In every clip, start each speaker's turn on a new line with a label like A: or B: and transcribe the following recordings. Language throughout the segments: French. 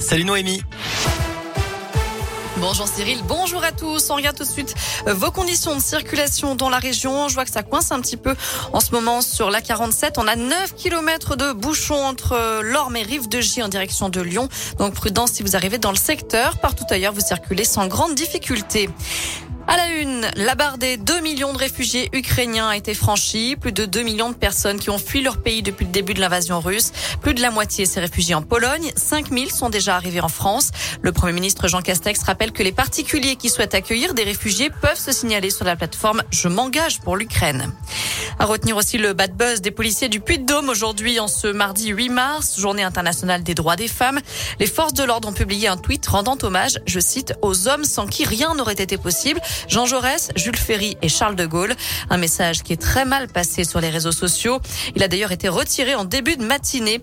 A: Salut Noémie.
B: Bonjour Cyril, bonjour à tous. On regarde tout de suite euh, vos conditions de circulation dans la région. Je vois que ça coince un petit peu en ce moment sur la 47. On a 9 km de bouchons entre euh, l'Orme et Rive de J en direction de Lyon. Donc prudence si vous arrivez dans le secteur. Partout ailleurs, vous circulez sans grande difficulté. À la une, la barre des 2 millions de réfugiés ukrainiens a été franchie. Plus de 2 millions de personnes qui ont fui leur pays depuis le début de l'invasion russe. Plus de la moitié s'est réfugiée en Pologne. 5 000 sont déjà arrivés en France. Le Premier ministre Jean Castex rappelle que les particuliers qui souhaitent accueillir des réfugiés peuvent se signaler sur la plateforme Je m'engage pour l'Ukraine. À retenir aussi le bad buzz des policiers du Puy-de-Dôme aujourd'hui en ce mardi 8 mars, journée internationale des droits des femmes. Les forces de l'ordre ont publié un tweet rendant hommage, je cite, aux hommes sans qui rien n'aurait été possible. Jean Jaurès, Jules Ferry et Charles de Gaulle. Un message qui est très mal passé sur les réseaux sociaux. Il a d'ailleurs été retiré en début de matinée.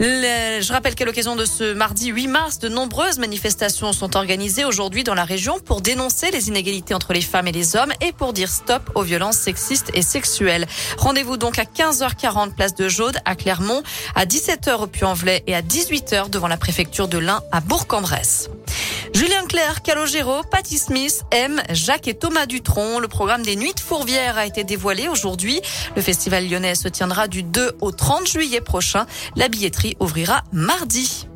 B: je rappelle qu'à l'occasion de ce mardi 8 mars, de nombreuses manifestations sont organisées aujourd'hui dans la région pour dénoncer les inégalités entre les femmes et les hommes et pour dire stop aux violences sexistes et sexuelles. Rendez-vous donc à 15h40 place de Jaude à Clermont, à 17h au Puy-en-Velay et à 18h devant la préfecture de l'Ain à Bourg-en-Bresse. Julien Clerc, Calogero, Patty Smith, M, Jacques et Thomas Dutronc. Le programme des Nuits de Fourvière a été dévoilé aujourd'hui. Le festival lyonnais se tiendra du 2 au 30 juillet prochain. La billetterie ouvrira mardi.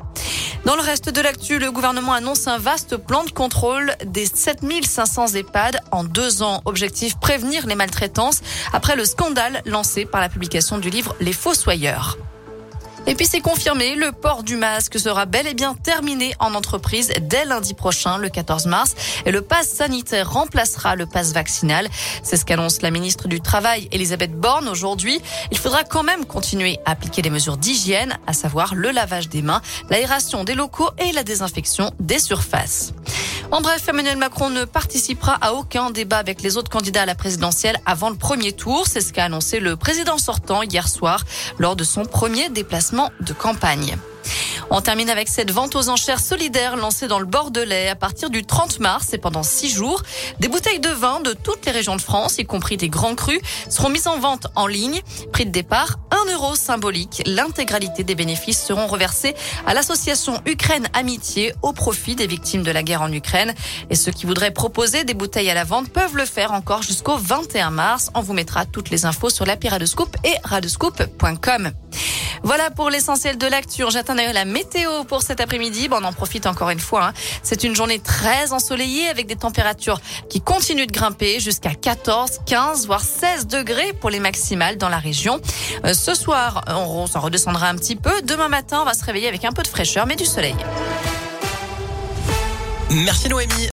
B: Dans le reste de l'actu, le gouvernement annonce un vaste plan de contrôle des 7500 EHPAD en deux ans. Objectif prévenir les maltraitances après le scandale lancé par la publication du livre Les Fossoyeurs. Et puis c'est confirmé, le port du masque sera bel et bien terminé en entreprise dès lundi prochain, le 14 mars. Et le pass sanitaire remplacera le pass vaccinal. C'est ce qu'annonce la ministre du Travail, Elisabeth Borne, aujourd'hui. Il faudra quand même continuer à appliquer les mesures d'hygiène, à savoir le lavage des mains, l'aération des locaux et la désinfection des surfaces. En bref, Emmanuel Macron ne participera à aucun débat avec les autres candidats à la présidentielle avant le premier tour. C'est ce qu'a annoncé le président sortant hier soir lors de son premier déplacement de campagne. On termine avec cette vente aux enchères solidaires lancée dans le Bordelais à partir du 30 mars et pendant six jours. Des bouteilles de vin de toutes les régions de France, y compris des grands crus, seront mises en vente en ligne. Prix de départ, 1 euro symbolique. L'intégralité des bénéfices seront reversés à l'association Ukraine Amitié au profit des victimes de la guerre en Ukraine. Et ceux qui voudraient proposer des bouteilles à la vente peuvent le faire encore jusqu'au 21 mars. On vous mettra toutes les infos sur l'appli Radescoop et radescoop.com. Voilà pour l'essentiel de l'actu. J'attends la météo pour cet après-midi. Bon, on en profite encore une fois. Hein. C'est une journée très ensoleillée avec des températures qui continuent de grimper jusqu'à 14, 15, voire 16 degrés pour les maximales dans la région. Euh, ce soir, on, s'en redescendra un petit peu. Demain matin, on va se réveiller avec un peu de fraîcheur, mais du soleil.
A: Merci Noémie.